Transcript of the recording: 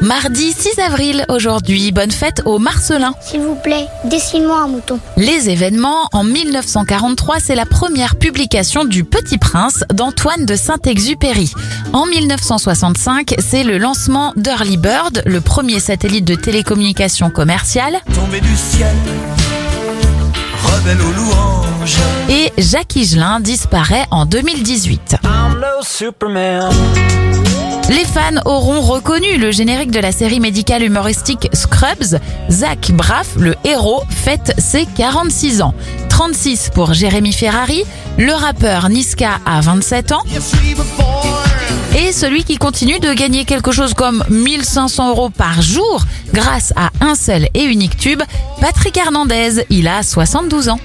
Mardi 6 avril aujourd'hui, bonne fête aux Marcelins. S'il vous plaît, dessine-moi un mouton. Les événements, en 1943, c'est la première publication du Petit Prince d'Antoine de Saint-Exupéry. En 1965, c'est le lancement d'Early Bird, le premier satellite de télécommunication commerciale. tombé du ciel, rebelle aux louanges. Et Jacques Higelin disparaît en 2018. I'm no Superman. Les fans auront reconnu le générique de la série médicale humoristique Scrubs. Zach Braff, le héros, fête ses 46 ans. 36 pour Jérémy Ferrari, le rappeur Niska a 27 ans et celui qui continue de gagner quelque chose comme 1500 euros par jour grâce à un seul et unique tube, Patrick Hernandez, il a 72 ans.